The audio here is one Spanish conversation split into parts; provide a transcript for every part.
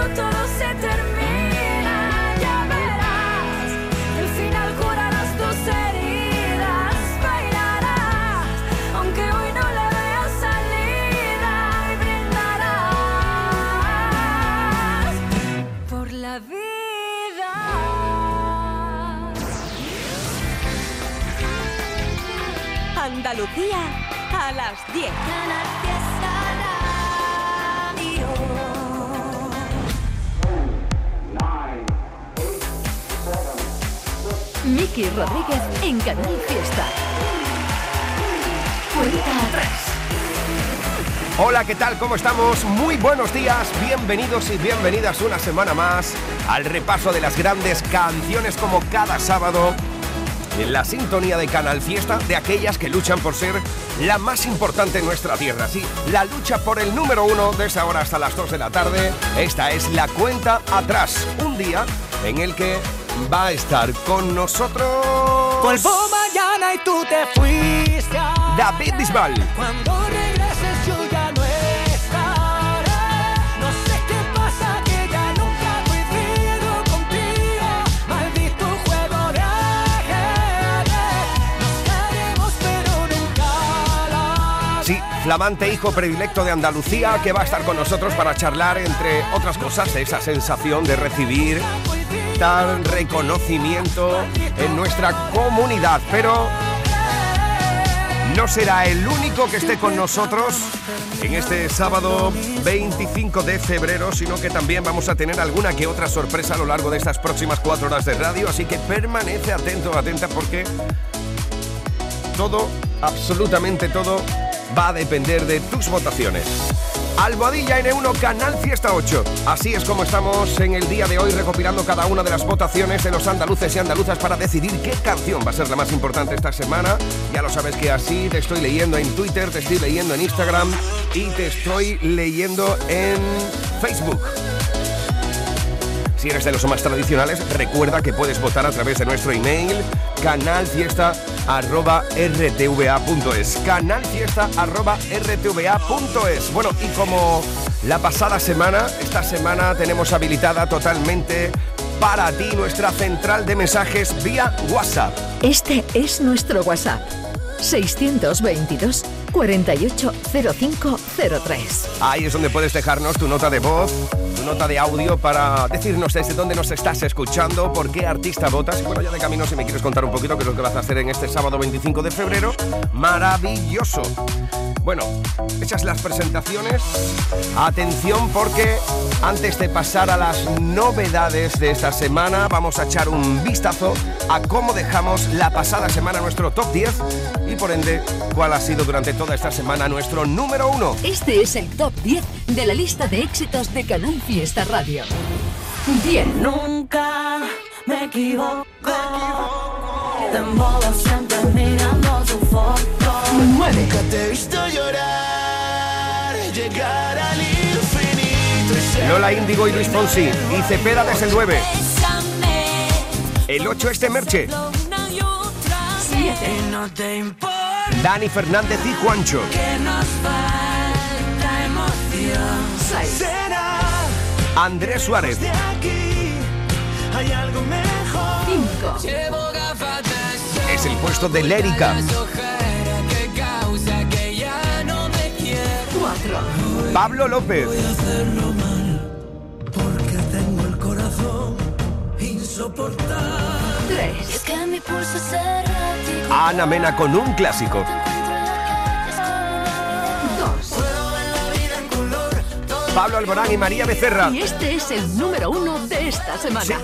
pronto todo se termina, ya verás. El final curarás tus heridas, bailarás, aunque hoy no le veas salida y brindarás por la vida. Andalucía a las 10. Miki Rodríguez en Canal Fiesta. Cuenta atrás. Hola, ¿qué tal? ¿Cómo estamos? Muy buenos días, bienvenidos y bienvenidas una semana más al repaso de las grandes canciones como cada sábado en la sintonía de Canal Fiesta de aquellas que luchan por ser la más importante en nuestra tierra. Sí, la lucha por el número uno de esa hora hasta las 2 de la tarde. Esta es la cuenta atrás, un día en el que va a estar con nosotros Vuelvo mañana y tú te fuiste. David Bisbal. Cuando regreses yo ya no estaré. No sé qué pasa que ya nunca vivido contigo. Maldito juego de ajedrez. Nos daremos pero nunca la Sí, flamante hijo predilecto de Andalucía que va a estar con nosotros para charlar, entre otras cosas, de esa sensación de recibir reconocimiento en nuestra comunidad. Pero no será el único que esté con nosotros en este sábado 25 de febrero, sino que también vamos a tener alguna que otra sorpresa a lo largo de estas próximas cuatro horas de radio. Así que permanece atento, atenta, porque todo, absolutamente todo, va a depender de tus votaciones. Almohadilla N1 Canal Fiesta 8. Así es como estamos en el día de hoy recopilando cada una de las votaciones de los andaluces y andaluzas para decidir qué canción va a ser la más importante esta semana. Ya lo sabes que así te estoy leyendo en Twitter, te estoy leyendo en Instagram y te estoy leyendo en Facebook. Si eres de los más tradicionales, recuerda que puedes votar a través de nuestro email canalfiesta.rtva.es canalfiesta.rtva.es Bueno, y como la pasada semana, esta semana tenemos habilitada totalmente para ti nuestra central de mensajes vía WhatsApp. Este es nuestro WhatsApp. 622 480503. Ahí es donde puedes dejarnos tu nota de voz, tu nota de audio para decirnos desde dónde nos estás escuchando, por qué artista votas. Y bueno, ya de camino, si me quieres contar un poquito qué es lo que vas a hacer en este sábado 25 de febrero, maravilloso. Bueno, hechas las presentaciones, atención porque antes de pasar a las novedades de esta semana, vamos a echar un vistazo a cómo dejamos la pasada semana nuestro top 10 y por ende cuál ha sido durante toda esta semana nuestro número uno. Este es el top 10 de la lista de éxitos de Canal Fiesta Radio. 10. Nunca me equivoco. Te modo siempre mirando tu foto. 9. Te he visto llorar, llegar al infinito y Lola Índigo y Luis Fonsi y Cepeda desde el 9. Bésame. El 8 este Merche, Una y otra 7. vez. No te importa Dani Fernández y Juancho. que nos falta emoción. 6. será Andrés Suárez, de aquí. Hay algo mejor. 5. Llevo gafas de sol, es el puesto de Lérica. ojeras que causa que ya no me quiero. 4. Pablo López, hacerlo mal porque tengo el corazón insoportable. 3. Es que mi pulso es errático. Ana Mena con un clásico. Te encuentro en la calle, es como 2. Puedo ver la vida en color. todo Pablo Alborán y María Becerra. Y este es el número 1 de esta semana. Sí.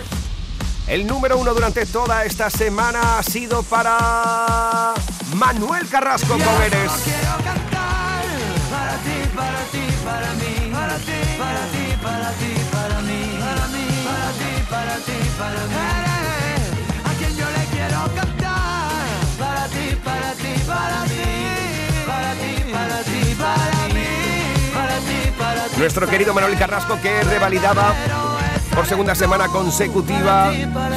El número uno durante toda esta semana ha sido para Manuel Carrasco con Eres. Quiero cantar para ti, para ti, para mí, para ti, para ti, para ti, para mí, para mí, para ti, para ti, para mí. Nuestro querido Manuel Carrasco que revalidaba por segunda semana consecutiva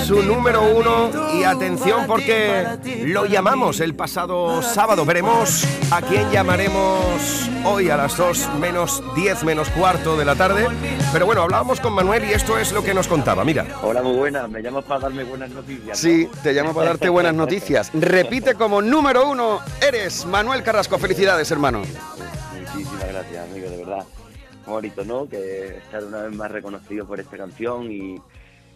su número uno y atención porque lo llamamos el pasado sábado. Veremos a quién llamaremos hoy a las 2 menos 10 menos cuarto de la tarde. Pero bueno, hablábamos con Manuel y esto es lo que nos contaba. Mira. Hola, muy buena. Me llamas para darme buenas noticias. ¿no? Sí, te llamo para darte buenas noticias. Repite como número uno, eres Manuel Carrasco. Felicidades, hermano. Muchísimas gracias, amigo, de verdad. Bonito, ¿no? Que estar una vez más reconocido por esta canción y,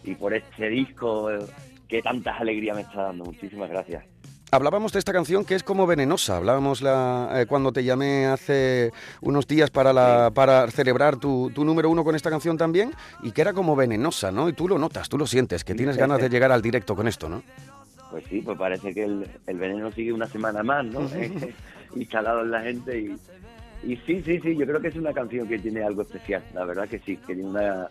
y por este disco eh, que tantas alegrías me está dando. Muchísimas gracias. Hablábamos de esta canción que es como venenosa. Hablábamos la, eh, cuando te llamé hace unos días para, la, para celebrar tu, tu número uno con esta canción también y que era como venenosa, ¿no? Y tú lo notas, tú lo sientes, que tienes ganas de llegar al directo con esto, ¿no? Pues sí, pues parece que el, el veneno sigue una semana más, ¿no? Instalado en la gente y, y sí, sí, sí, yo creo que es una canción que tiene algo especial, la verdad que sí, que tiene una,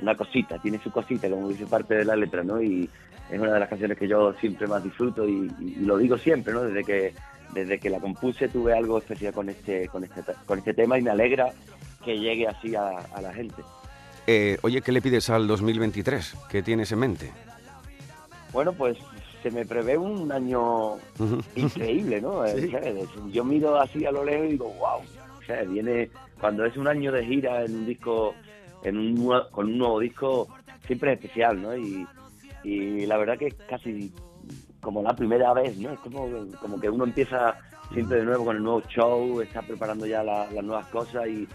una cosita, tiene su cosita, como dice parte de la letra, ¿no? Y es una de las canciones que yo siempre más disfruto y, y- y lo digo siempre, ¿no? Desde que desde que la compuse tuve algo especial con este con este con este tema y me alegra que llegue así a, a la gente. Eh, oye, ¿qué le pides al 2023? ¿Qué tienes en mente? Bueno, pues se me prevé un año increíble, ¿no? Eh. Yo miro así a lo lejos y digo, wow, o sea, viene cuando es un año de gira en un disco, en un, con un nuevo disco, siempre es especial, ¿no? Y, y la verdad que es casi como la primera vez, ¿no? Es como, como que uno empieza siempre de nuevo con el nuevo show, está preparando ya la- las nuevas cosas y...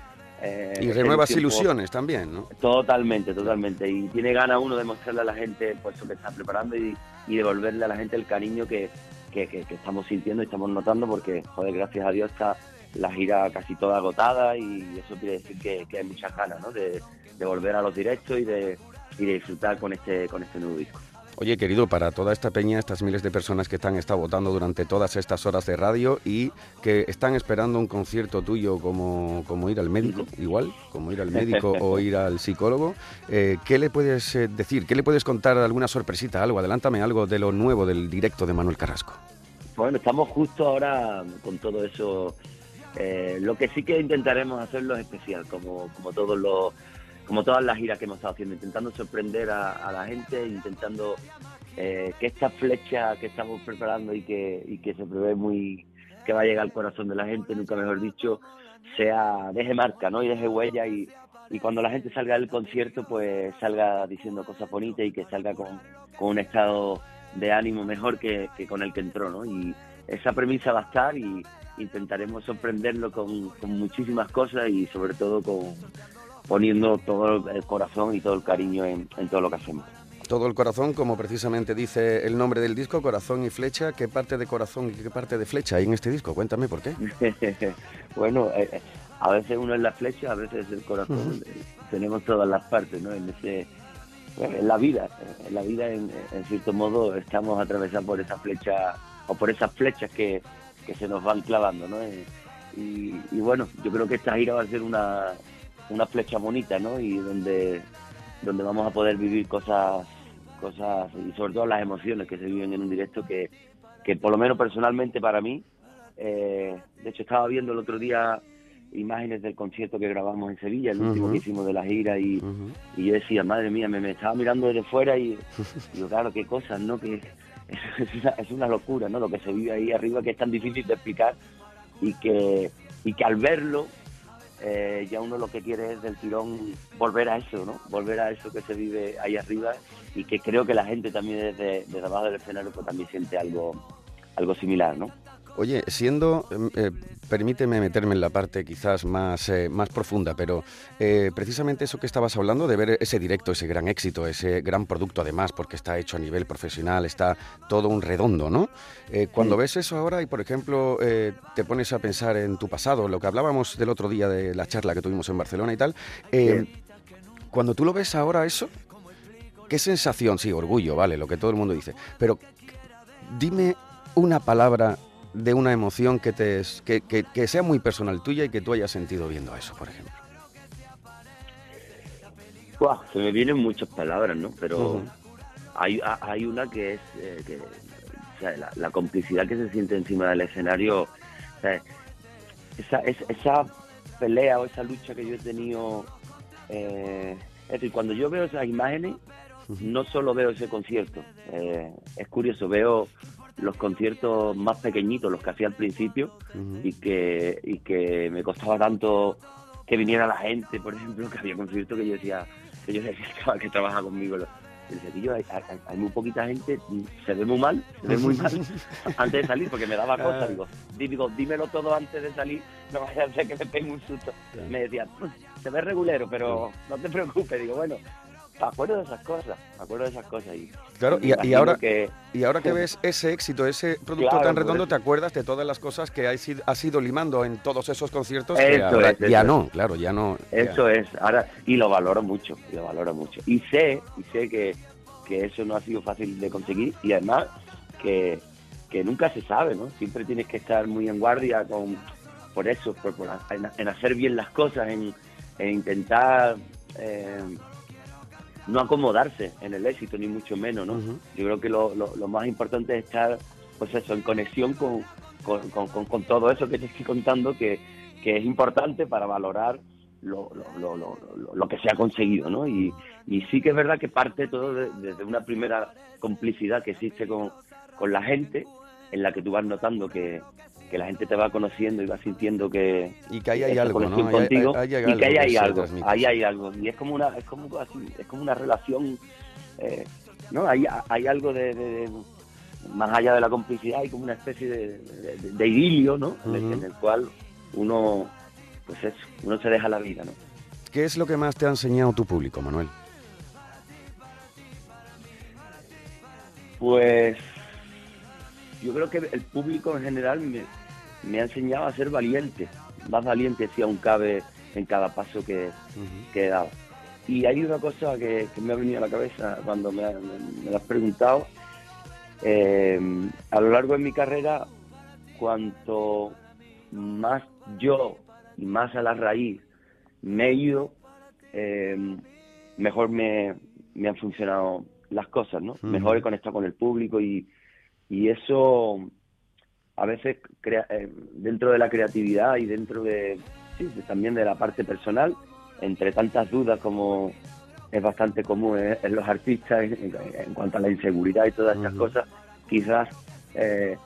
eh, Y renuevas tiempo- ilusiones también, ¿no? Totalmente, totalmente. Y tiene ganas uno de mostrarle a la gente pues, eso que está preparando y, y devolverle a la gente el cariño que, que, que- que estamos sintiendo y estamos notando porque, joder, gracias a Dios está la gira casi toda agotada y eso quiere decir que, que hay muchas ganas ¿no? de, de volver a los directos y de, y de disfrutar con este, con este nuevo disco. Oye, querido, para toda esta peña, estas miles de personas que están estado votando durante todas estas horas de radio y que están esperando un concierto tuyo como, como ir al médico, igual, como ir al médico o ir al psicólogo, eh, ¿qué le puedes eh, decir? ¿Qué le puedes contar? ¿Alguna sorpresita, algo? Adelántame algo de lo nuevo del directo de Manuel Carrasco. Bueno, estamos justo ahora con todo eso. Eh, lo que sí que intentaremos hacerlo es especial, como, como todos los, como todas las giras que hemos estado haciendo, intentando sorprender a, la gente, intentando eh, que esta flecha que estamos preparando y que, y que se prevé muy que va a llegar al corazón de la gente, nunca mejor dicho, sea deje marca, ¿no? Y deje huella y, y cuando la gente salga del concierto, pues salga diciendo cosas bonitas y que salga con, con un estado de ánimo mejor que, que con el que entró, ¿no? Y esa premisa va a estar y intentaremos sorprenderlo con, con muchísimas cosas y sobre todo con poniendo todo el corazón y todo el cariño en, en todo lo que hacemos. Todo el corazón, como precisamente dice el nombre del disco, Corazón y Flecha. ¿Qué parte de corazón y qué parte de flecha hay en este disco? Cuéntame por qué. bueno, eh, eh, a veces uno es la flecha, a veces es el corazón. Eh, Tenemos todas las partes, ¿no? En ese, en la vida, en la vida, en, en cierto modo, estamos atravesados por esa flecha o por esas flechas que, que se nos van clavando, ¿no? Eh, Y, y bueno, yo creo que esta gira va a ser una, una flecha bonita, ¿no? Y donde, donde vamos a poder vivir cosas, cosas y sobre todo las emociones que se viven en un directo que, que por lo menos personalmente para mí, eh, de hecho estaba viendo el otro día imágenes del concierto que grabamos en Sevilla, el último que hicimos de la gira y, y yo decía, madre mía, me, me estaba mirando desde fuera y digo, claro, qué cosas, ¿no? Que es una, locura, ¿no? Lo que se vive ahí arriba que es tan difícil de explicar y que, y que al verlo eh, ya uno lo que quiere es del tirón volver a eso, ¿no? Volver a eso que se vive ahí arriba y que creo que la gente también desde, desde abajo del escenario pues también siente algo, algo similar, ¿no? Oye, siendo, em, eh, permíteme meterme en la parte quizás más, eh, más profunda, pero eh, precisamente eso que estabas hablando de ver ese directo, ese gran éxito, ese gran producto además, porque está hecho a nivel profesional, está todo un redondo, ¿no? Cuando Sí. ves eso ahora y, por ejemplo, te pones a pensar en tu pasado, lo que hablábamos del otro día de la charla que tuvimos en Barcelona y tal, cuando tú lo ves ahora eso, ¿qué sensación? Sí, orgullo, vale, lo que todo el mundo dice, pero dime una palabra de una emoción que, te, que, que- que sea muy personal tuya y que tú hayas sentido viendo eso, por ejemplo. Se me vienen muchas palabras, ¿no? Pero hay, ha- hay una que es eh, que, o sea, la, la complicidad que se siente encima del escenario. o sea, esa, es- esa pelea o esa lucha que yo he tenido eh, Es decir, cuando yo veo esas imágenes, no solo veo ese concierto. eh, es curioso, veo los conciertos más pequeñitos, los que hacía al principio, y que y que me costaba tanto que viniera la gente, por ejemplo, que había conciertos que yo decía, que yo decía que, trabaja conmigo. lo- yo decía, "Tío, hay, hay- hay muy poquita gente, se ve muy mal, se ve muy mal antes de salir, porque me daba Ah. cosas, digo, di- digo, dímelo todo antes de salir, no vaya a ser que me pegue un susto. Me decía, "Pues, se ve regulero, pero no te preocupes, digo, bueno, me acuerdo de esas cosas, me acuerdo de esas cosas. Y, Claro, y, y ahora, que y ahora que ves ese éxito, ese producto Claro, tan por redondo, te acuerdas de todas las cosas que has ido, has ido limando en todos esos conciertos. Eso que ahora es, eso ya es. no, claro, ya no. ya. Eso es, ahora, y lo valoro mucho, y lo valoro mucho. Y sé, y sé que, que eso no ha sido fácil de conseguir, y además que, que nunca se sabe, ¿no? Siempre tienes que estar muy en guardia con, por eso, por, por- en, en hacer bien las cosas, en, en intentar eh, no acomodarse en el éxito, ni mucho menos, ¿no? Yo creo que lo, lo- lo más importante es estar, pues eso, en conexión con, con, con- todo eso que te estoy contando, que, que es importante para valorar lo, lo- lo- lo- lo- lo que se ha conseguido, ¿no? Y, y sí que es verdad que parte todo de- desde una primera complicidad que existe con, con la gente, en la que tú vas notando que, que la gente te va conociendo y va sintiendo que, Y que ahí hay algo, ¿no? hay- hay y que ahí hay algo, transmite. ahí hay algo y es como una es como así, es como una relación eh, no hay, hay algo de, más allá de la complicidad hay como una especie de, de- idilio no en, el, Ujú. en el cual uno pues eso, uno se deja la vida no ¿Qué es lo que más te ha enseñado tu público, Manuel? Pues yo creo que el público en general me, me ha enseñado a ser valiente, más valiente si aún cabe en cada paso que, que he dado. Y hay una cosa que, que me ha venido a la cabeza cuando me, me- me lo has preguntado. Eh, a lo largo de mi carrera, cuanto más yo y más a la raíz me he ido, eh, mejor me, me han funcionado las cosas, ¿no? Mejor he conectado con el público y, y eso a veces crea- eh, dentro de la creatividad y dentro de, sí, de- también de la parte personal, entre tantas dudas como es bastante común en, en los artistas en, en- en cuanto a la inseguridad y todas estas Ujú. cosas, quizás eh,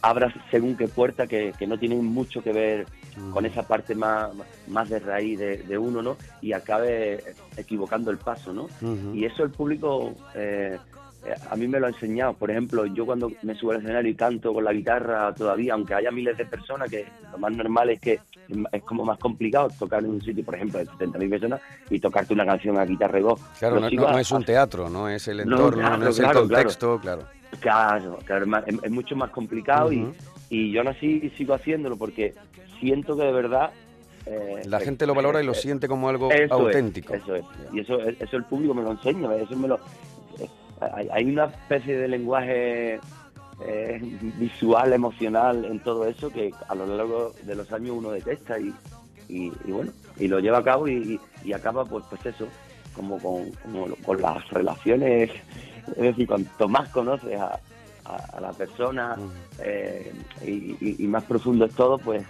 abras según qué puerta que, que no tienen mucho que ver con esa parte más, más de raíz de, de uno, ¿no? Y acabe equivocando el paso, ¿no? Y eso el público eh, a mí me lo ha enseñado. Por ejemplo, yo cuando me subo al escenario y canto con la guitarra todavía, aunque haya miles de personas, que lo más normal es que es como más complicado tocar en un sitio, por ejemplo, de 70.000 personas y tocarte una canción a guitarra y voz. Claro, no, no- no es un teatro, no es el No, entorno, no, claro, es el claro, contexto, claro. Claro, claro, es, es- mucho más complicado y, y yo aún así sigo haciéndolo porque siento que de verdad... eh, La eh, gente lo valora y lo eh, siente como algo Eso es, auténtico. eso es. Y eso, eso el público me lo enseña, eso me lo... Hay, hay una especie de lenguaje eh, visual, emocional en todo eso que a lo largo de los años uno detesta y, y, y bueno, y lo lleva a cabo y, y acaba pues pues eso, como con, como con las relaciones, es decir, cuanto más conoces a, a- a la persona eh, y más profundo es todo, pues,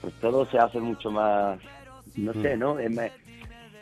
pues todo se hace mucho más, no sé, ¿no? Es más-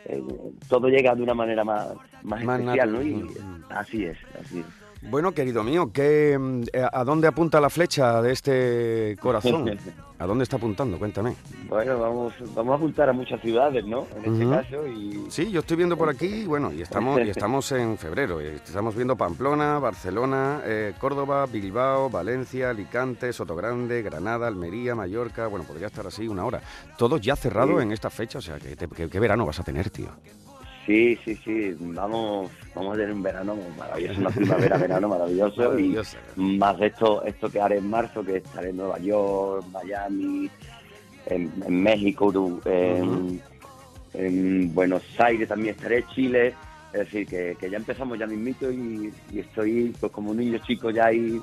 eh, todo llega de una manera más, más, Más especial, ¿no? Y así es, así es. Bueno, querido mío, ¿qué, mm, eh, ¿a dónde apunta la flecha de este corazón? ¿A dónde está apuntando? Cuéntame. Bueno, vamos, vamos a apuntar a muchas ciudades, ¿no? En este caso y Sí, yo estoy viendo por aquí, bueno, y estamos, y estamos en febrero. y Estamos viendo Pamplona, Barcelona, eh, Córdoba, Bilbao, Valencia, Alicante, Sotogrande, Granada, Almería, Mallorca. Bueno, podría estar así una hora. Todo ya cerrado Sí. en esta fecha, o sea, ¿qué, te- qué- qué verano vas a tener, tío? Sí, sí, sí, vamos, vamos a tener un verano maravilloso, una primavera, verano maravilloso y más de esto, esto que haré en marzo, que estaré en Nueva York, Miami, en, en México, en, Buenos Aires también estaré, Chile, es decir, que, que ya empezamos ya mismito y, y estoy pues como un niño chico ya ahí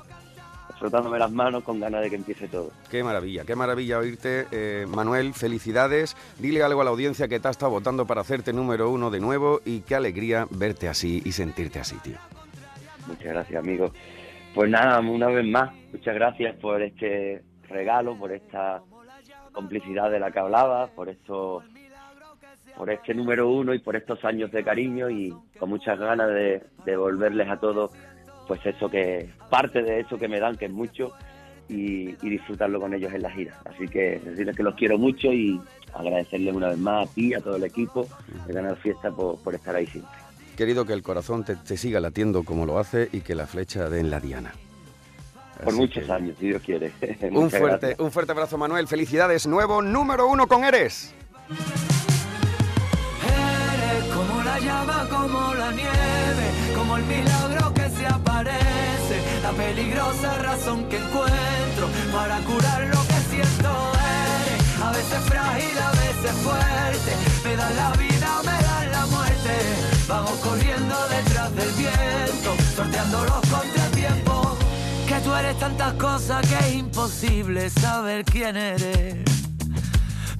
frotándome las manos con ganas de que empiece todo. Qué maravilla, qué maravilla oírte. eh, Manuel, felicidades. Dile algo a la audiencia que te ha estado votando para hacerte número uno de nuevo y qué alegría verte así y sentirte así, tío. Muchas gracias, amigo. Pues nada, una vez más, muchas gracias por este regalo, por esta complicidad de la que hablabas, por estos por este número uno y por estos años de cariño y con muchas ganas de, de devolverles a todos pues eso que parte de eso que me dan que es mucho y, y disfrutarlo con ellos en la gira así que decirles que los quiero mucho y agradecerles una vez más a ti a todo el equipo de Canal Fiesta por, por estar ahí siempre Querido, que el corazón te, te siga latiendo como lo hace y que la flecha dé en la diana. por muchos que, años si Dios quiere Un fuerte, gracias. un fuerte abrazo, Manuel. Felicidades, nuevo número uno con Eres. Eres como la llama, como la nieve, como el milagro la peligrosa razón que encuentro para curar lo que siento. Eres a veces frágil, a veces fuerte, me dan la vida, me dan la muerte. Vamos corriendo detrás del viento, sorteando los contratiempos. Que tú eres tantas cosas que es imposible saber quién eres.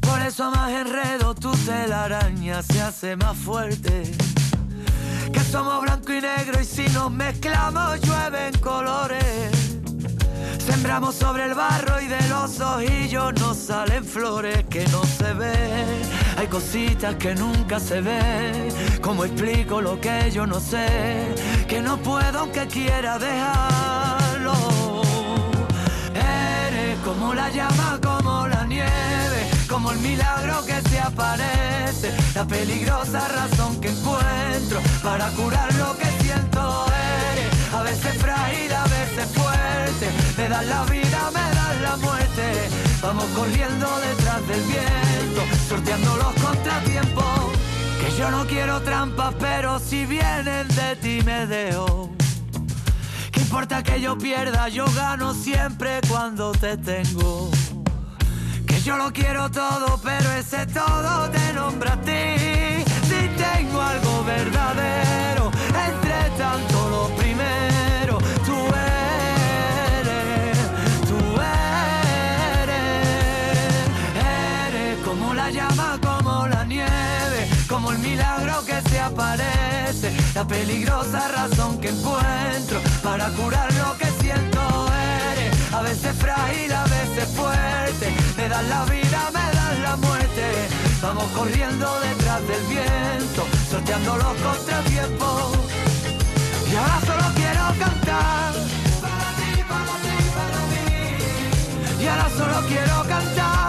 Por eso a más enredo tu telaraña se hace más fuerte. Somos blanco y negro y si nos mezclamos llueven colores. Sembramos sobre el barro y de los ojillos nos salen flores que no se ven. Hay cositas que nunca se ven. ¿Cómo explico lo que yo no sé? Que no puedo aunque quiera dejarlo. Eres como la llama, como la nieve, como el milagro que se aparece, la peligrosa razón que encuentro para curar lo que siento. Eres a veces frágil, a veces fuerte, me das la vida, me das la muerte. Vamos corriendo detrás del viento, sorteando los contratiempos. Que yo no quiero trampas, pero si vienen de ti me dejo. ¿Qué importa que yo pierda? Yo gano siempre cuando te tengo. Yo lo quiero todo, pero ese todo te nombra a ti. Si tengo algo verdadero, entre tanto lo primero, tú eres, tú eres, eres como la llama, como la nieve, como el milagro que se aparece, la peligrosa razón que encuentro para curar lo que veces frágil, a veces fuerte, me das la vida, me das la muerte. Vamos corriendo detrás del viento, sorteando los contratiempos. Y ahora solo quiero cantar para ti, para ti, para mí. Y ahora solo quiero cantar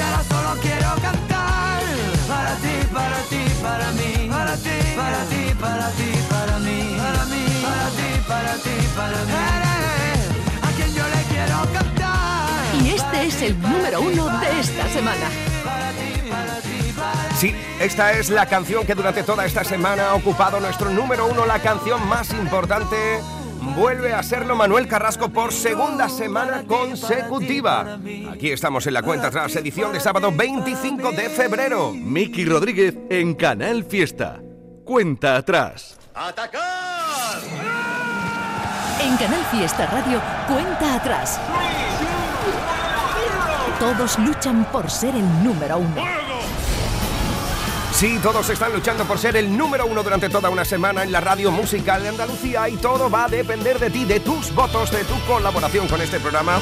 Y ahora solo quiero cantar. Para ti, para ti, para mí. Para ti, para ti, para ti, para mí. Para mí, para ti, para ti, para mí. Eres a quien yo le quiero cantar. Y este es el número uno de esta semana. Para ti, para ti, para mí. Sí, esta es la canción que durante toda esta semana ha ocupado nuestro número uno, la canción más importante. Vuelve a serlo Manuel Carrasco por segunda semana consecutiva. Aquí estamos en la cuenta atrás, edición de sábado 25 de febrero. Miki Rodríguez en Canal Fiesta. Cuenta atrás. En Canal Fiesta Radio, cuenta atrás. Todos luchan por ser el número uno. Sí, todos están luchando por ser el número uno durante toda una semana en la radio musical de Andalucía y todo va a depender de ti, de tus votos, de tu colaboración con este programa.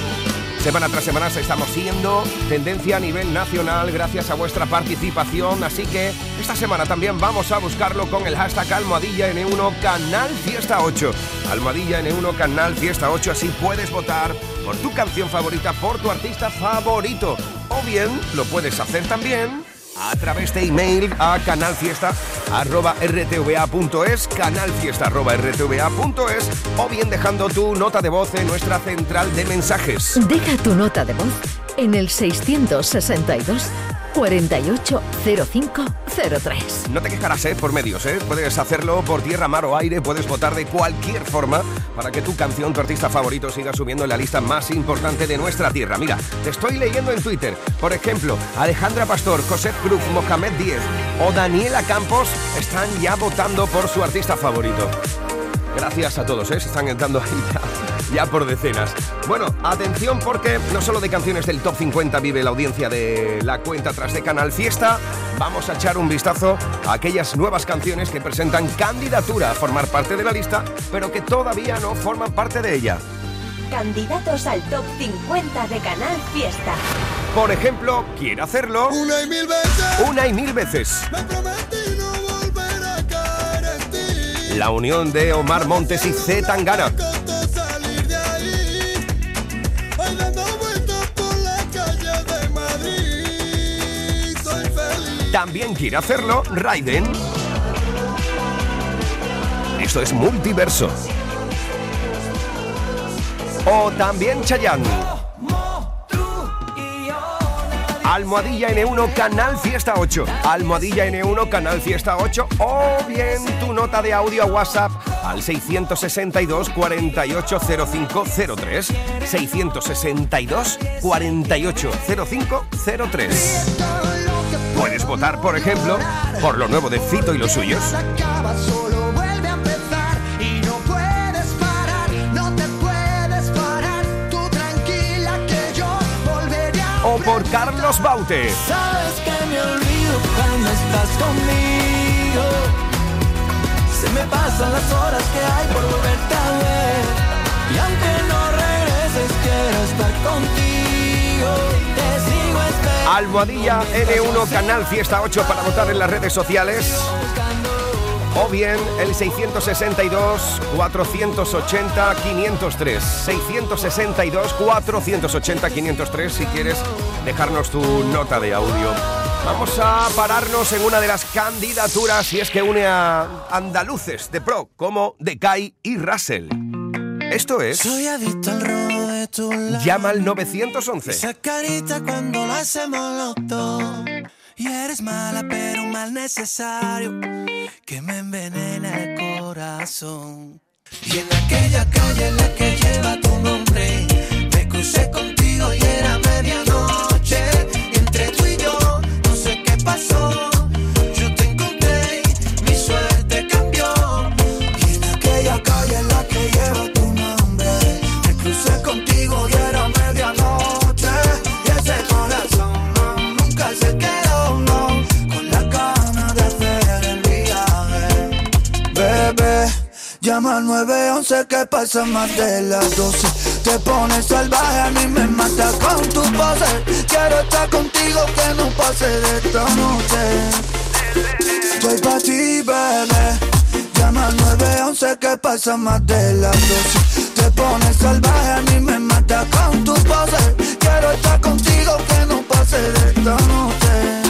Semana tras semana estamos siendo tendencia a nivel nacional gracias a vuestra participación, así que esta semana también vamos a buscarlo con el hashtag Almohadilla N1 Canal Fiesta 8. Almohadilla N1 Canal Fiesta 8, así puedes votar por tu canción favorita, por tu artista favorito. O bien lo puedes hacer también a través de email a canalfiesta.rtva.es, canalfiesta.rtva.es o bien dejando tu nota de voz en nuestra central de mensajes. Deja tu nota de voz en el 662 480503. No te quejarás, ¿eh? Por medios, ¿eh? Puedes hacerlo por tierra, mar o aire, puedes votar de cualquier forma para que tu canción, tu artista favorito, siga subiendo en la lista más importante de nuestra tierra. Mira, te estoy leyendo en Twitter. Por ejemplo, Alejandra Pastor, José Cruz, Mohamed Díez o Daniela Campos están ya votando por su artista favorito. Gracias a todos, ¿eh? se están entrando ahí ya, ya por decenas. Bueno, atención porque no solo de canciones del Top 50 vive la audiencia de la cuenta tras de Canal Fiesta, vamos a echar un vistazo a aquellas nuevas canciones que presentan candidatura a formar parte de la lista, pero que todavía no forman parte de ella. Candidatos al top 50 de Canal Fiesta. Por ejemplo, quiere hacerlo Una y mil veces una y mil veces. me prometí La unión de Omar Montes y Z Tangana. También quiere hacerlo Raiden. Esto es multiverso. O también Chayanne. Almohadilla N1 Canal Fiesta 8. Almohadilla N1 Canal Fiesta 8. O bien tu nota de audio a WhatsApp al 662 480503. 662 480503. Puedes votar, por ejemplo, por lo nuevo de Fito y los suyos. Por Carlos Baute. Sabes que me olvido cuando estás conmigo. Se me pasan las horas que hay por volverte a ver. Y aunque no regreses, quiero estar contigo. Te sigo esperando. Almohadilla N1 Canal Fiesta 8 para votar en las redes sociales. O bien el 662 480 503. 662 480 503 si quieres dejarnos tu nota de audio. Vamos a pararnos en una de las candidaturas y es que une a andaluces de pro como Decay y Russell. Esto es Soy adicto al robo de tu lado. Llama al 911. Esa carita cuando lo hacemos los dos. Y eres mala, pero un mal necesario que me envenena el corazón. Y en aquella calle en la que lleva tu nombre, me crucé contigo 911 que pasa más de las 12. Te pones salvaje, a mí me mata con tu pose. Quiero estar contigo, que no pase de esta noche. Estoy pa' ti, bebé. Llama al 911 que pasa más de las 12. Te pones salvaje, a mí me mata con tu pose. Quiero estar contigo, que no pase de esta noche.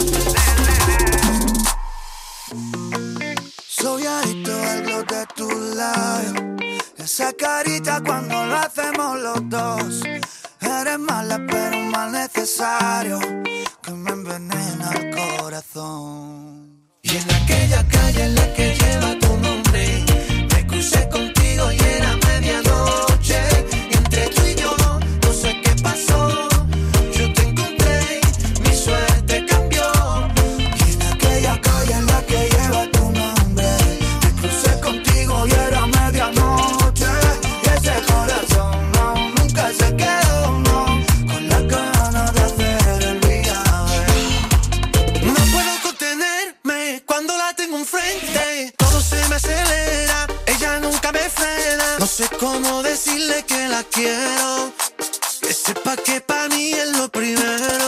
Soy adicto al glow de tu labio. Esa carita cuando lo hacemos los dos. Eres mala, pero mal necesario que me envenena el corazón. Y en aquella calle en la que lleva tu nombre, me crucé contigo que la quiero. Que sepa que para mí es lo primero.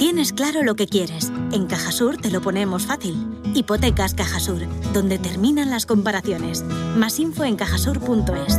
Tienes claro lo que quieres. En Cajasur te lo ponemos fácil. Hipotecas Cajasur, donde terminan las comparaciones. Más info en cajasur.es.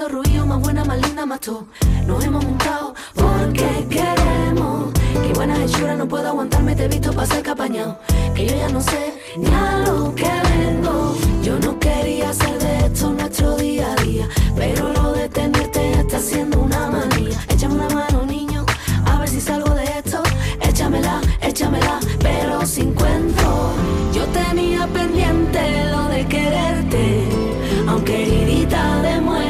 Haciendo ruido, más buena, más linda, más tú. Nos hemos montado porque queremos. Qué buena hechura, no puedo aguantarme, te he visto pasar capañado. Que yo ya no sé ni a lo que vengo. Yo no quería hacer de esto nuestro día a día. Pero lo de tenerte está siendo una manía. Échame una mano, niño, a ver si salgo de esto. Échamela, échamela, pero sin cuento. Yo tenía pendiente lo de quererte, aunque heridita de muerte, te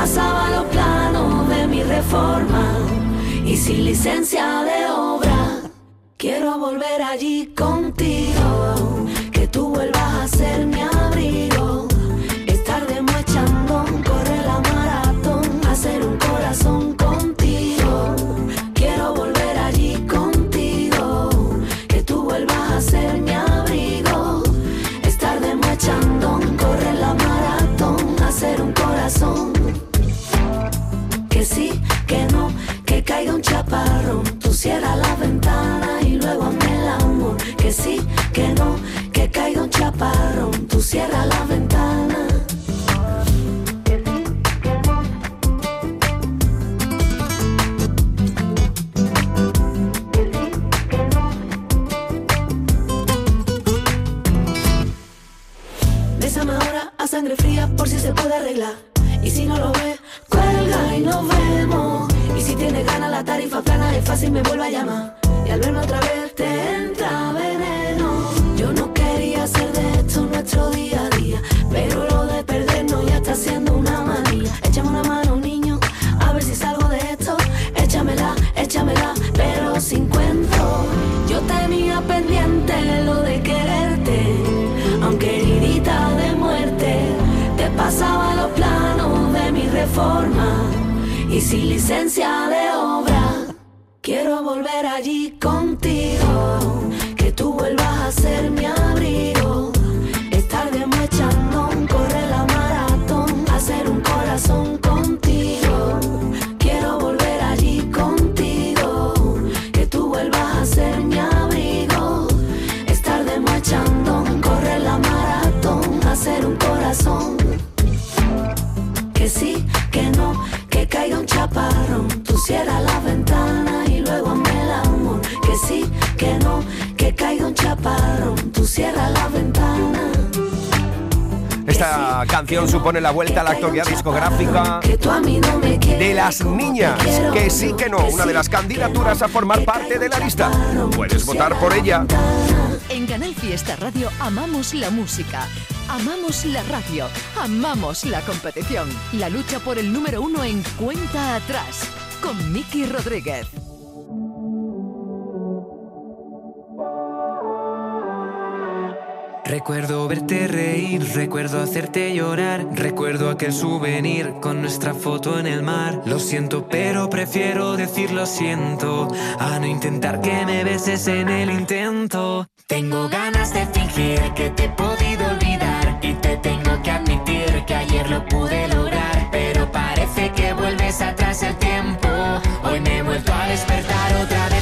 pasaba los planos de mi reforma y sin licencia de obra. Quiero volver allí contigo, que tú vuelvas a ser mi abrigo. Cierra la ventana. Esta canción supone la vuelta a la actualidad discográfica Que tú no de las niñas. Que sí que no, una de las candidaturas a formar parte de la lista. Puedes votar por ella. En Canal Fiesta Radio amamos la música, amamos la radio, amamos la competición. La lucha por el número uno en cuenta atrás con Miki Rodríguez. Recuerdo verte reír, recuerdo hacerte llorar, recuerdo aquel souvenir con nuestra foto en el mar. Lo siento, pero prefiero decir lo siento a no intentar que me beses en el intento. Tengo ganas de fingir que te he podido olvidar y te tengo que admitir que ayer lo pude lograr, pero parece que vuelves atrás el tiempo. Hoy me he vuelto a despertar otra vez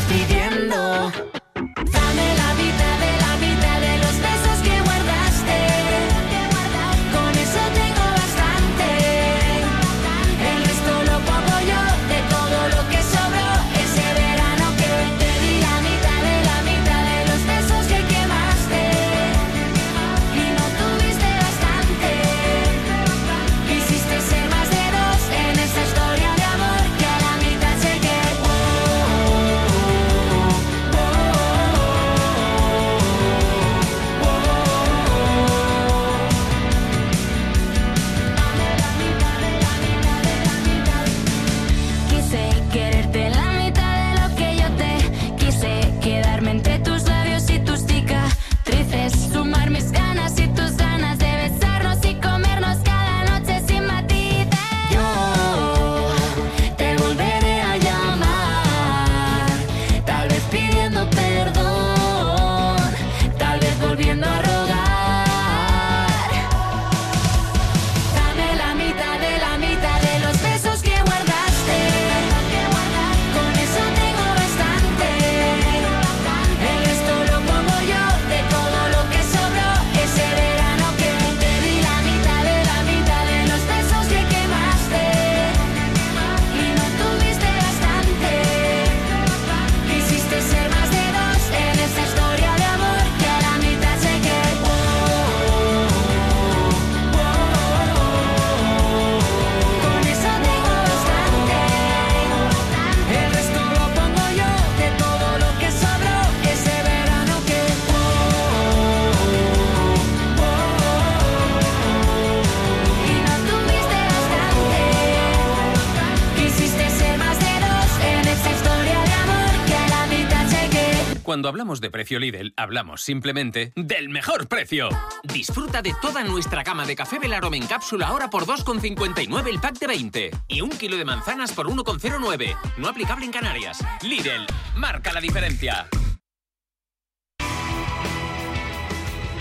Cuando hablamos de precio Lidl, hablamos simplemente del mejor precio. Disfruta de toda nuestra gama de café Belarome en cápsula ahora por 2,59 el pack de 20 y un kilo de manzanas por 1,09. No aplicable en Canarias. Lidl, marca la diferencia.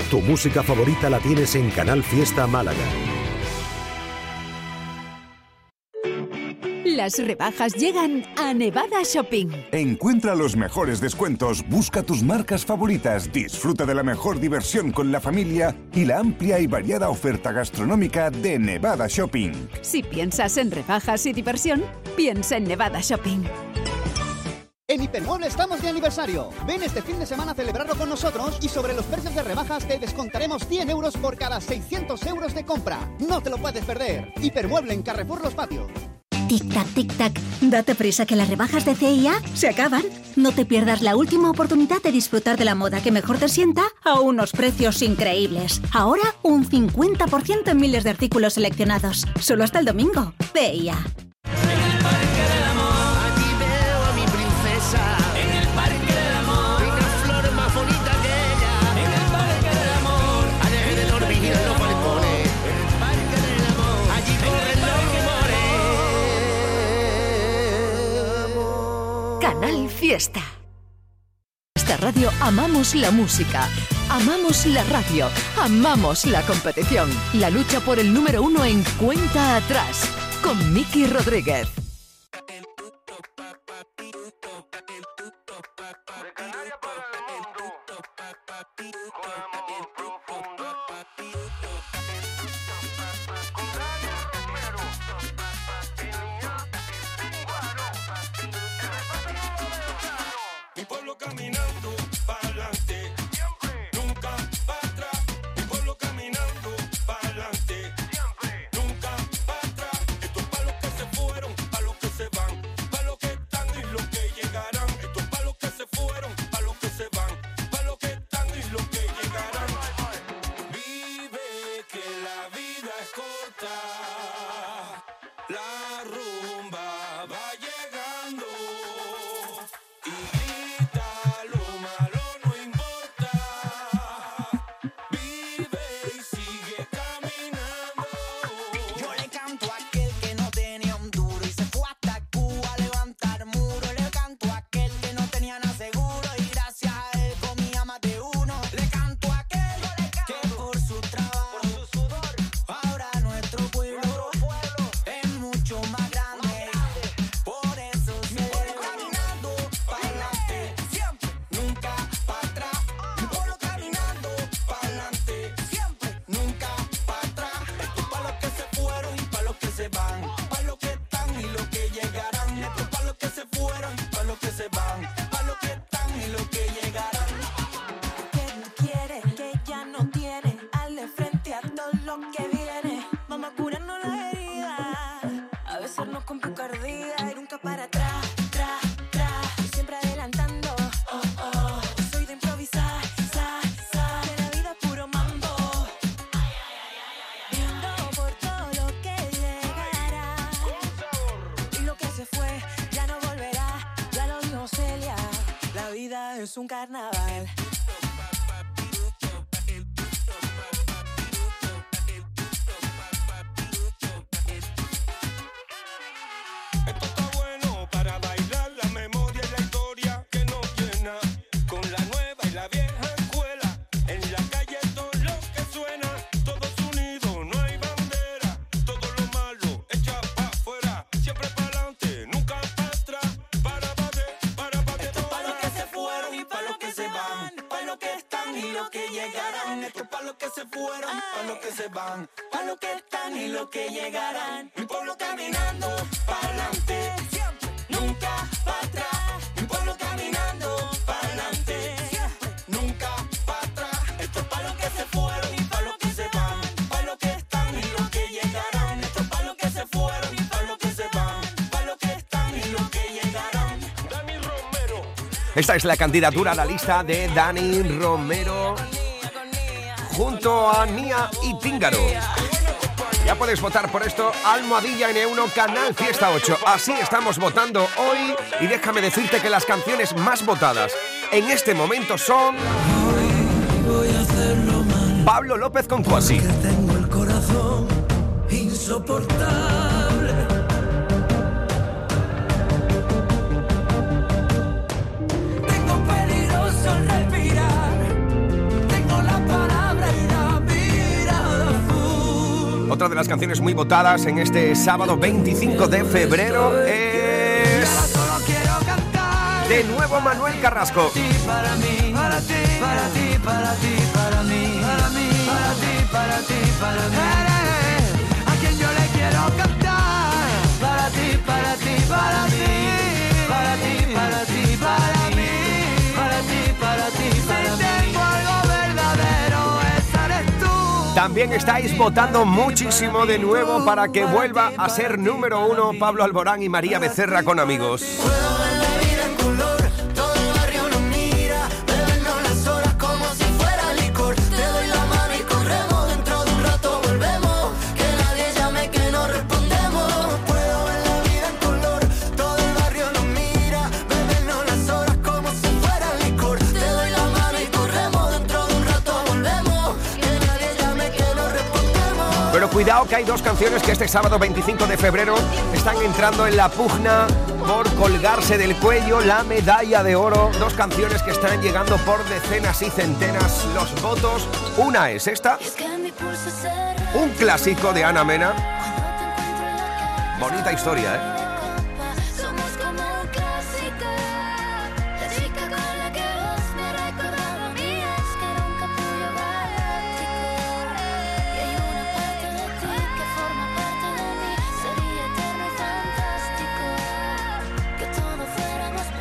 Tu música favorita la tienes en Canal Fiesta Málaga. Las rebajas llegan a Nevada Shopping. Encuentra los mejores descuentos, busca tus marcas favoritas, disfruta de la mejor diversión con la familia y la amplia y variada oferta gastronómica de Nevada Shopping. Si piensas en rebajas y diversión, piensa en Nevada Shopping. En Hipermueble estamos de aniversario. Ven este fin de semana a celebrarlo con nosotros y sobre los precios de rebajas te descontaremos 100 euros por cada 600 euros de compra. No te lo puedes perder. Hipermueble en Carrefour Los Patios. Tic-tac, tic-tac. Date prisa que las rebajas de CIA se acaban. No te pierdas la última oportunidad de disfrutar de la moda que mejor te sienta a unos precios increíbles. Ahora un 50% en miles de artículos seleccionados. Solo hasta el domingo. CIA. Fiesta. Esta radio amamos la música, amamos la radio, amamos la competición. La lucha por el número uno en cuenta atrás con Miki Rodríguez. Es un carnaval. Llegarán. Esto es pa' los que se fueron y pa' los que se van, pa' los que están y los que llegarán. Mi pueblo caminando para adelante, siempre, nunca para atrás. Mi pueblo caminando para adelante, siempre, nunca para atrás. Esto es pa' los que se fueron y pa' los que se van, pa' los que están y los que llegarán. Esto es pa' los que se fueron y pa' los que se van, pa' los que están y los que llegarán. Dani Romero Esta es la candidatura a la lista de Dani Romero junto a Nia y Tíngaro. Ya puedes votar por esto, Almohadilla N1, Canal Fiesta 8. Así estamos votando hoy y déjame decirte que las canciones más votadas en este momento son Pablo López con Cuasi. corazón insoportable. Otra de las canciones muy votadas en este sábado 25 de febrero es de nuevo Manuel Carrasco. Para mí, para ti, para ti, para ti, para mí, para mí, para ti, para ti, para mí. A quien yo le quiero cantar. Para ti, para ti, para mí, para ti, para ti, También estáis votando muchísimo de nuevo para que vuelva a ser número uno Pablo Alborán y María Becerra con amigos. Cuidado que hay dos canciones que este sábado 25 de febrero están entrando en la pugna por colgarse del cuello la medalla de oro. Dos canciones que están llegando por decenas y centenas los votos. Una es esta, un clásico de Ana Mena. Bonita historia, ¿eh?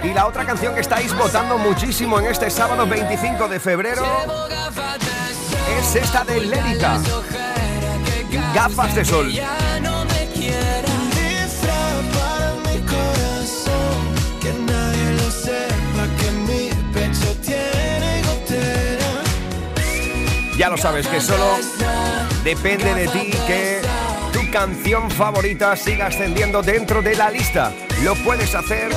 Y la otra canción que estáis votando muchísimo en este sábado 25 de febrero es esta de Lérica. Gafas de sol. Ya lo sabes que solo depende de ti que tu canción favorita siga ascendiendo dentro de la lista. Lo puedes hacer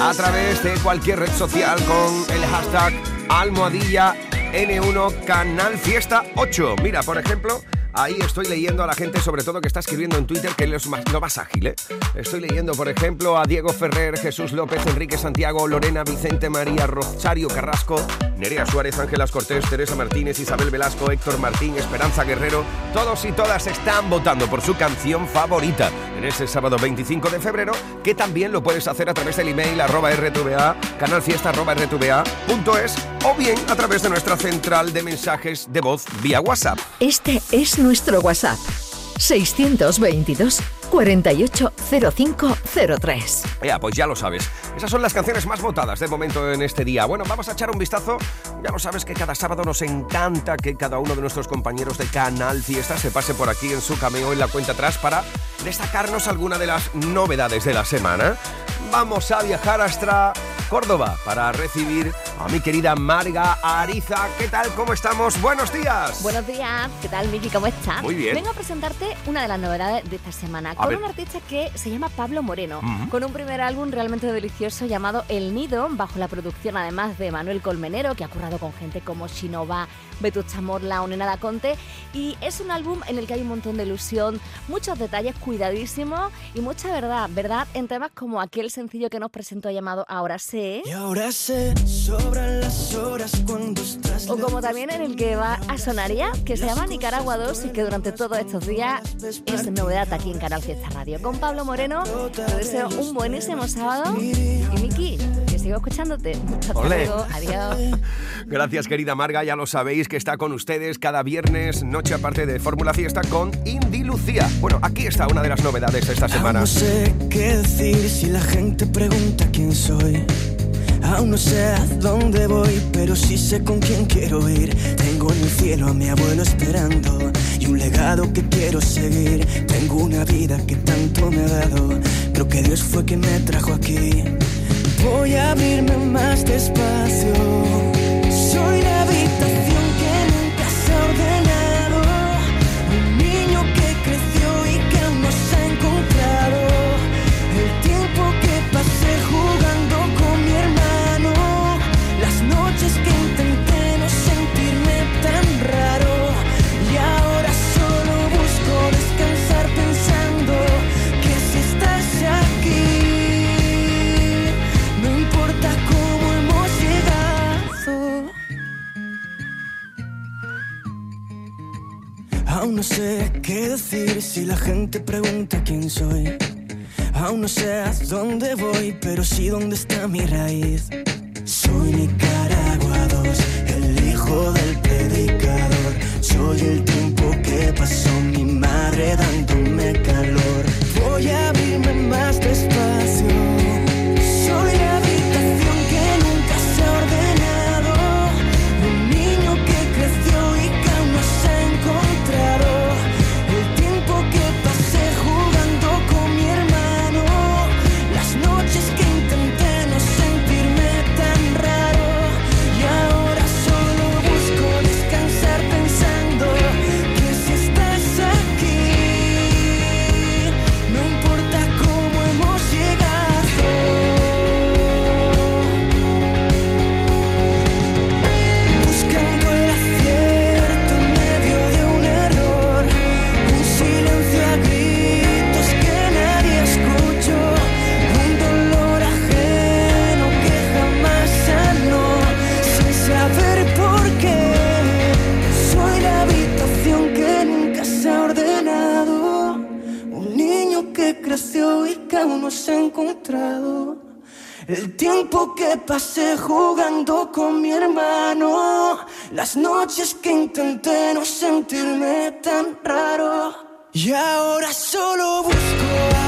a través de cualquier red social con el hashtag almohadilla N1 Canal Fiesta 8. Mira, por ejemplo, ahí estoy leyendo a la gente, sobre todo que está escribiendo en Twitter, que es lo más ágil. ¿eh? Estoy leyendo, por ejemplo, a Diego Ferrer, Jesús López, Enrique Santiago, Lorena, Vicente María, Rosario Carrasco, Nerea Suárez, Ángelas Cortés, Teresa Martínez, Isabel Velasco, Héctor Martín, Esperanza Guerrero. Todos y todas están votando por su canción favorita en ese sábado 25 de febrero, que también lo puedes hacer a través del email arroba rtva, canalfiesta arroba rtva.es o bien a través de nuestra central de mensajes de voz vía WhatsApp. Este es nuestro WhatsApp. 622 480503. Ya, pues ya lo sabes. Esas son las canciones más votadas de momento en este día. Bueno, vamos a echar un vistazo. Ya lo sabes que cada sábado nos encanta que cada uno de nuestros compañeros de Canal Fiesta se pase por aquí en su cameo en la cuenta atrás para destacarnos alguna de las novedades de la semana. Vamos a viajar hasta Córdoba para recibir a mi querida Marga Ariza. ¿Qué tal? ¿Cómo estamos? Buenos días. Buenos días, ¿qué tal Miki? ¿Cómo estás? Muy bien. Vengo a presentarte una de las novedades de esta semana A con ver. un artista que se llama Pablo Moreno, con un primer álbum realmente delicioso llamado El Nido, bajo la producción además de Manuel Colmenero, que ha currado con gente como Shinova, Vetusta Morla o Nena Da Conte, y es un álbum en el que hay un montón de ilusión, muchos detalles cuidadísimos y mucha verdad, verdad en temas como aquel sencillo que nos presentó llamado Ahora sé. Y ahora sé, sobran O como también en el que va a sonar ya, que se llama Nicaragua 2 y que durante todos estos días es novedad aquí en Canal Fiesta Radio. Con Pablo Moreno te deseo un buenísimo sábado y Miki, que sigo escuchándote. Hasta adiós. Gracias, querida Marga. Ya lo sabéis que está con ustedes cada viernes, noche aparte de Fórmula Fiesta, con Indy Lucía. Bueno, aquí está una de las novedades de esta semana. Aún no sé qué decir si la gente pregunta quién soy. Aún no sé a dónde voy, pero sí sé con quién quiero ir. Tengo en el cielo a mi abuelo esperando y un legado que quiero seguir. Tengo una vida que tanto me ha dado, creo que Dios fue quien me trajo aquí. Voy a abrirme más despacio. Si la gente pregunta quién soy. Aún no sé a dónde voy, pero sí dónde está mi raíz. Soy Nicaragua 2, el hijo del predicador. Soy el tiempo que pasó mi madre dándome calor. Voy a abrirme más despacio. Encontrado. El tiempo que pasé jugando con mi hermano, las noches que intenté no sentirme tan raro. Y ahora solo busco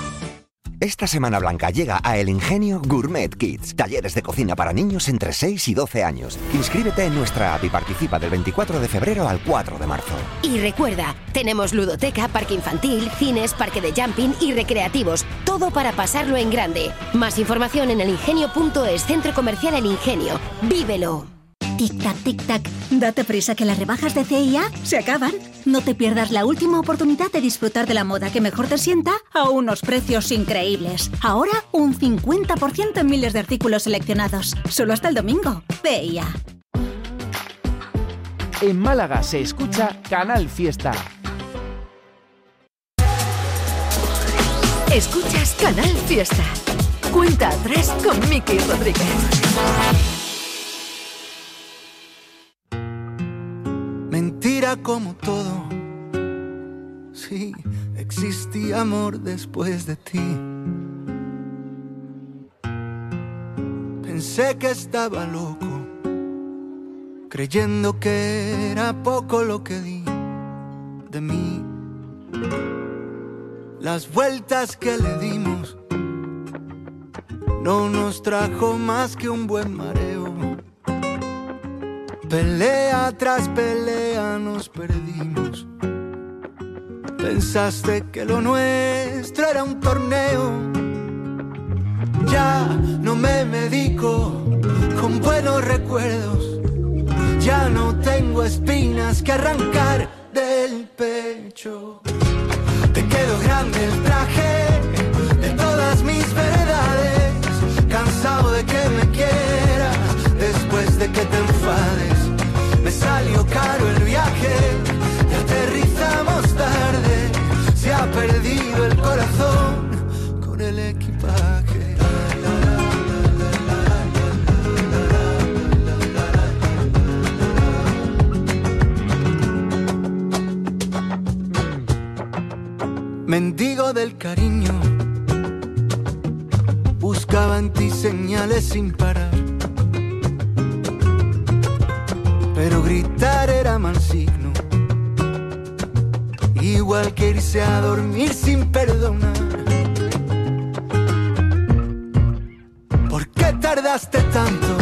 Esta Semana Blanca llega a El Ingenio Gourmet Kids, talleres de cocina para niños entre 6 y 12 años. Inscríbete en nuestra app y participa del 24 de febrero al 4 de marzo. Y recuerda, tenemos ludoteca, parque infantil, cines, parque de jumping y recreativos. Todo para pasarlo en grande. Más información en elingenio.es, Centro Comercial El Ingenio. ¡Vívelo! Tic-tac, tic-tac. Date prisa que las rebajas de CIA se acaban. No te pierdas la última oportunidad de disfrutar de la moda que mejor te sienta a unos precios increíbles. Ahora un 50% en miles de artículos seleccionados. Solo hasta el domingo. CIA. En Málaga se escucha Canal Fiesta. Escuchas Canal Fiesta. Cuenta atrás con Miki Rodríguez. Como todo. Sí, existía amor después de ti. Pensé que estaba loco, creyendo que era poco lo que di de mí. Las vueltas que le dimos no nos trajo más que un buen mareo. Pelea tras pelea nos perdimos. Pensaste que lo nuestro era un torneo. Ya no me medico con buenos recuerdos. Ya no tengo espinas que arrancar del pecho. Te quedó grande el traje caro el viaje y aterrizamos tarde. Se ha perdido el corazón con el equipaje. Mendigo del cariño, buscaba en ti señales sin parar. Gritar era mal signo, igual que irse a dormir sin perdonar. ¿Por qué tardaste tanto?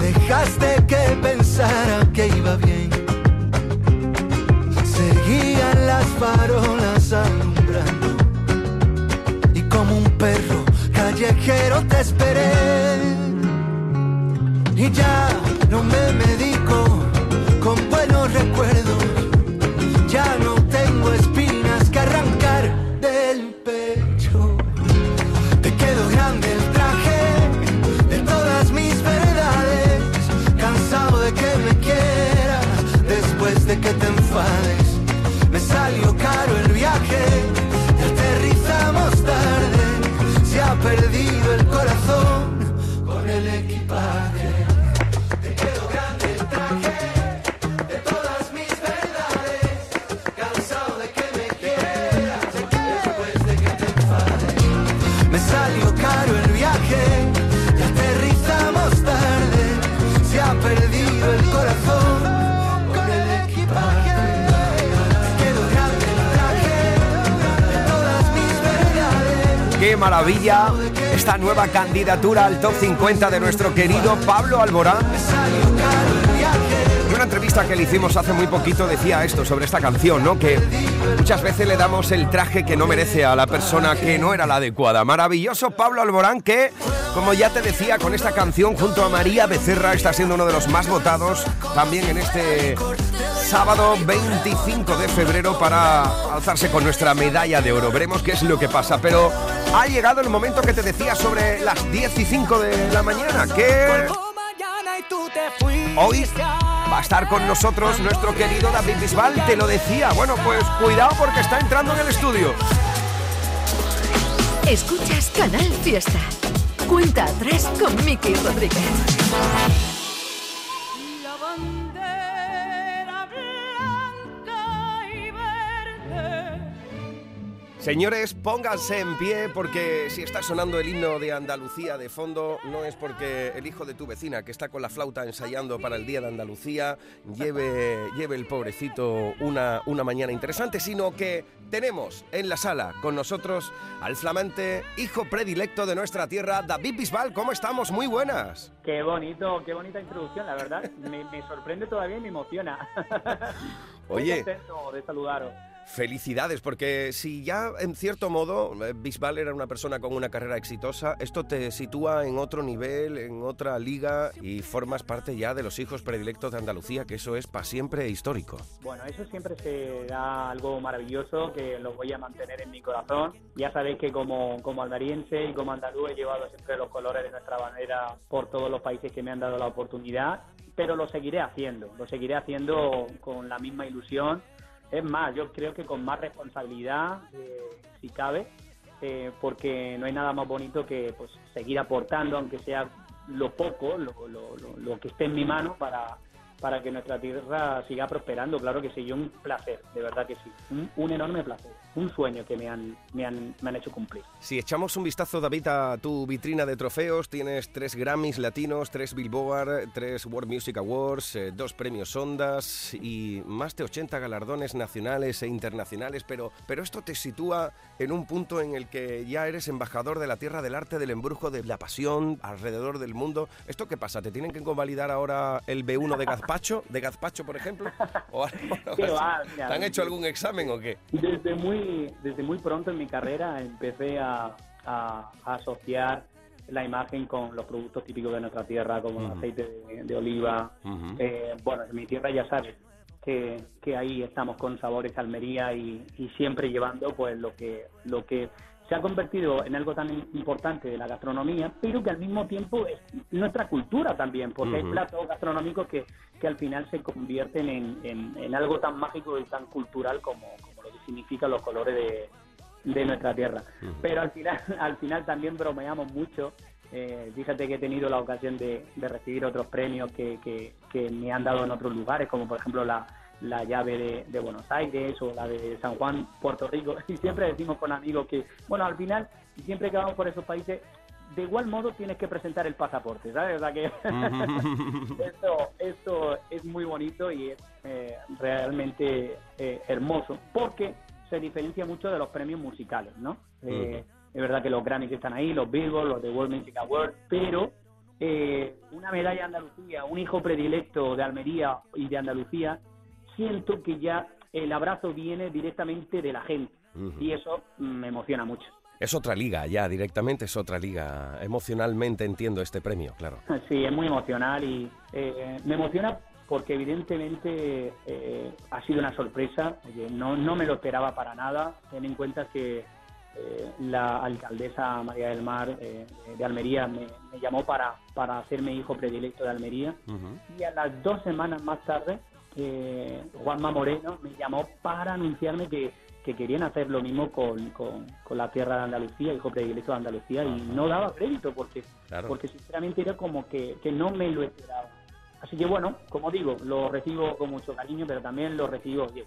Dejaste que pensara que iba bien. Seguían las farolas alumbrando y como un perro callejero te esperé. Y ya me medico maravilla! Esta nueva candidatura al top 50 de nuestro querido Pablo Alborán. En una entrevista que le hicimos hace muy poquito decía esto sobre esta canción, ¿no? Que muchas veces le damos el traje que no merece a la persona que no era la adecuada. Maravilloso Pablo Alborán que, como ya te decía, con esta canción junto a María Becerra está siendo uno de los más votados también en este sábado 25 de febrero para alzarse con nuestra medalla de oro. Veremos qué es lo que pasa, pero ha llegado el momento que te decía sobre las 10 y 5 de la mañana, que hoy va a estar con nosotros nuestro querido David Bisbal, te lo decía. Bueno, pues cuidado porque está entrando en el estudio. Escuchas Canal Fiesta. Cuenta atrás con Miki Rodríguez. Señores, pónganse en pie porque si está sonando el himno de Andalucía de fondo, no es porque el hijo de tu vecina que está con la flauta ensayando para el Día de Andalucía lleve, lleve el pobrecito una, una mañana interesante, sino que tenemos en la sala con nosotros al flamante hijo predilecto de nuestra tierra, David Bisbal. ¿Cómo estamos? Muy buenas. Qué bonito, qué bonita introducción, la verdad. Me, me sorprende todavía y me emociona. Muy Oye. contento de saludaros. Felicidades, porque si ya en cierto modo eh, Bisbal era una persona con una carrera exitosa, esto te sitúa en otro nivel, en otra liga y formas parte ya de los hijos predilectos de Andalucía, que eso es para siempre histórico. Bueno, eso siempre será algo maravilloso que lo voy a mantener en mi corazón. Ya sabéis que como, como almeriense y como andaluz he llevado siempre los colores de nuestra bandera por todos los países que me han dado la oportunidad, pero lo seguiré haciendo, lo seguiré haciendo con la misma ilusión. Es más, yo creo que con más responsabilidad, eh, si cabe, eh, porque no hay nada más bonito que pues seguir aportando, aunque sea lo poco, lo, lo- lo- lo que esté en mi mano para, para que nuestra tierra siga prosperando. Claro que sí, un placer, de verdad que sí. Un enorme placer, un sueño que me han, me han, me han hecho cumplir. Si echamos un vistazo, David, a tu vitrina de trofeos, tienes tres Grammys latinos, tres Billboard, tres World Music Awards, eh, dos premios Ondas y más de 80 galardones nacionales e internacionales, pero, pero esto te sitúa en un punto en el que ya eres embajador de la tierra del arte, del embrujo, de la pasión alrededor del mundo. ¿Esto qué pasa? ¿Te tienen que convalidar ahora el B1 de Gazpacho, de Gazpacho, por ejemplo? ¿O algo. ¿Te han hecho algún examen o qué? Desde muy, desde muy pronto en mi carrera empecé a, a- a asociar la imagen con los productos típicos de nuestra tierra, como el aceite de, de oliva. Eh, bueno, en mi tierra ya sabes que, que ahí estamos con sabores Almería y, y siempre llevando pues lo que, lo que se ha convertido en algo tan importante de la gastronomía, pero que al mismo tiempo es nuestra cultura también, porque hay Ujú. platos gastronómicos que, que al final se convierten en, en- en algo tan mágico y tan cultural como, como lo que significan los colores de, de nuestra tierra. Pero al final, al final también bromeamos mucho. Eh, fíjate que he tenido la ocasión de, de recibir otros premios que, que- que me han dado en otros lugares, como por ejemplo la, la llave de, de Buenos Aires o la de San Juan, Puerto Rico. Y siempre decimos con amigos que, bueno, al final, siempre que vamos por esos países, de igual modo tienes que presentar el pasaporte, ¿sabes? O sea que esto, esto es muy bonito y es eh, realmente eh, hermoso porque se diferencia mucho de los premios musicales, ¿no? Eh, Es verdad que los Grammys están ahí, los Billboard, los de World Music Awards, pero eh, una medalla de Andalucía, un hijo predilecto de Almería y de Andalucía, siento que ya el abrazo viene directamente de la gente y eso me emociona mucho. Es otra liga, ya directamente es otra liga. Emocionalmente entiendo este premio, claro. Sí, es muy emocional y eh, me emociona porque evidentemente eh, ha sido una sorpresa. No, no me lo esperaba para nada. Ten en cuenta que eh, la alcaldesa María del Mar eh, de Almería me, me llamó para, para hacerme hijo predilecto de Almería y a las dos semanas más tarde eh, Juanma Moreno me llamó para anunciarme que, que querían hacer lo mismo con, con- con la tierra de Andalucía, hijo predilecto de Andalucía, y no daba crédito porque, Claro. porque sinceramente era como que, que no me lo esperaba. Así que bueno, como digo, lo recibo con mucho cariño, pero también lo recibo oye,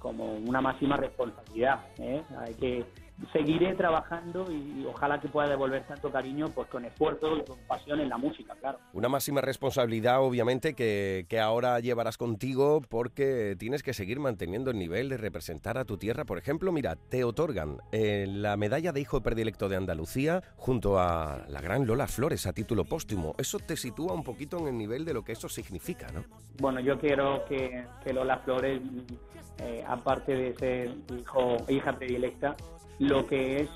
como una máxima responsabilidad. ¿eh? Hay que seguiré trabajando y ojalá que pueda devolver tanto cariño pues con esfuerzo y con pasión en la música, claro. Una máxima responsabilidad, obviamente, que, que ahora llevarás contigo porque tienes que seguir manteniendo el nivel de representar a tu tierra. Por ejemplo, mira, te otorgan eh, la medalla de hijo predilecto de Andalucía junto a la gran Lola Flores a título póstumo. Eso te sitúa un poquito en el nivel de lo que eso significa, ¿no? Bueno, yo quiero que, que Lola Flores, eh, aparte de ser hijo, hija predilecta, lo que es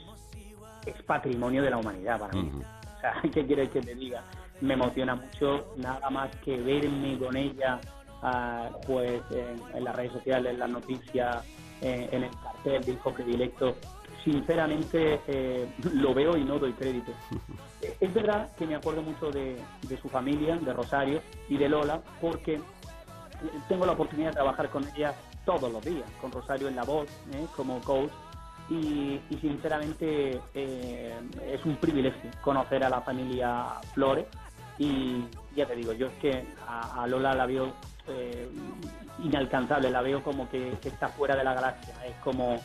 es patrimonio de la humanidad para mí. O sea, ¿qué quieres que te diga? Me emociona mucho nada más que verme con ella, ah, pues en, en las redes sociales, en las noticias, eh, en el cartel de hijo predilecto. Sinceramente eh, lo veo y no doy crédito. Es verdad que me acuerdo mucho de, de su familia, de Rosario y de Lola, porque tengo la oportunidad de trabajar con ella todos los días, con Rosario en la voz, ¿eh? como coach, y, y sinceramente eh, es un privilegio conocer a la familia Flores. Y ya te digo, yo es que a, Lola la veo eh, inalcanzable, la veo como que está fuera de la galaxia, es como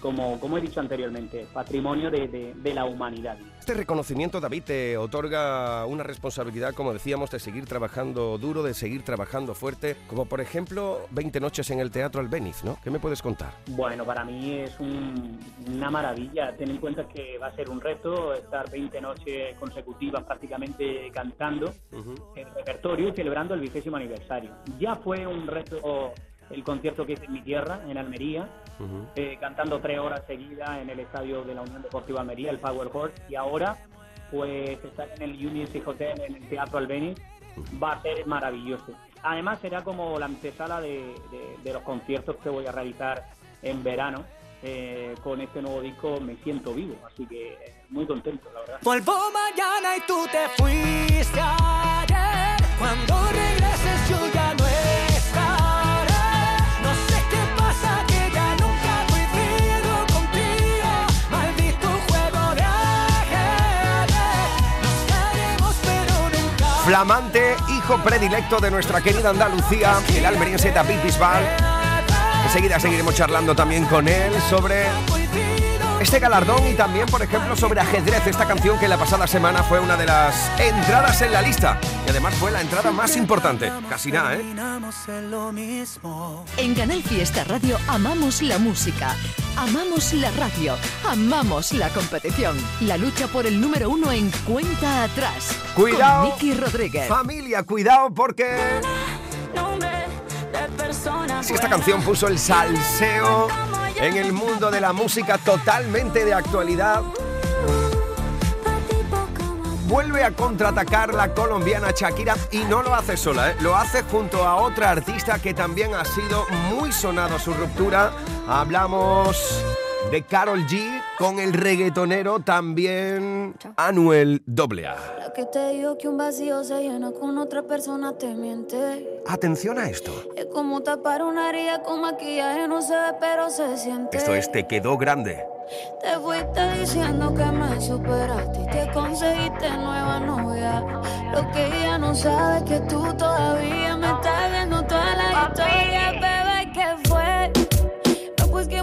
como, como he dicho anteriormente, patrimonio de, de- de la humanidad. Este reconocimiento, David, te otorga una responsabilidad, como decíamos, de seguir trabajando duro, de seguir trabajando fuerte, como por ejemplo 20 noches en el Teatro Albéniz, ¿no? ¿Qué me puedes contar? Bueno, para mí es un- una maravilla. Ten en cuenta que va a ser un reto estar 20 noches consecutivas prácticamente cantando el repertorio y celebrando el vigésimo aniversario. Ya fue un reto el concierto que hice en mi tierra, en Almería, eh, cantando tres horas seguidas en el estadio de la Unión Deportiva Almería, el Power Horse, y ahora pues estar en el Union Hotel, en el Teatro Albéniz, va a ser maravilloso. Además será como la antesala de, de- de los conciertos que voy a realizar en verano. eh, con este nuevo disco Me Siento Vivo, así que eh, muy contento, la verdad. Vuelvo mañana y tú te fuiste ayer. Cuando regreses yo Flamante hijo predilecto de nuestra querida Andalucía, el almeriense David Bisbal. Enseguida seguiremos charlando también con él sobre este galardón y también, por ejemplo, sobre ajedrez, esta canción que la pasada semana fue una de las entradas en la lista y además fue la entrada más importante. Casi nada, ¿eh? En Canal Fiesta Radio amamos la música, amamos la radio, amamos la competición. La lucha por el número uno en cuenta atrás. Cuidado. Con Miki Rodríguez. Familia, cuidado porque si esta canción puso el salseo en el mundo de la música totalmente de actualidad, vuelve a contraatacar la colombiana Shakira y no lo hace sola, ¿eh? lo hace junto a otra artista que también ha sido muy sonado su ruptura. Hablamos de Carol G con el reggaetonero también Anuel AA. La que te dijo que un vacío se llena con otra persona te miente. Atención a esto. Es como tapar una herida con maquillaje, no se ve, pero se siente. Esto es Te quedó grande. Te fuiste diciendo que me superaste y que conseguiste nueva novia. Lo que ella no sabe es que tú todavía me estás viendo toda la historia, bebé, ¿qué fue? No, pues que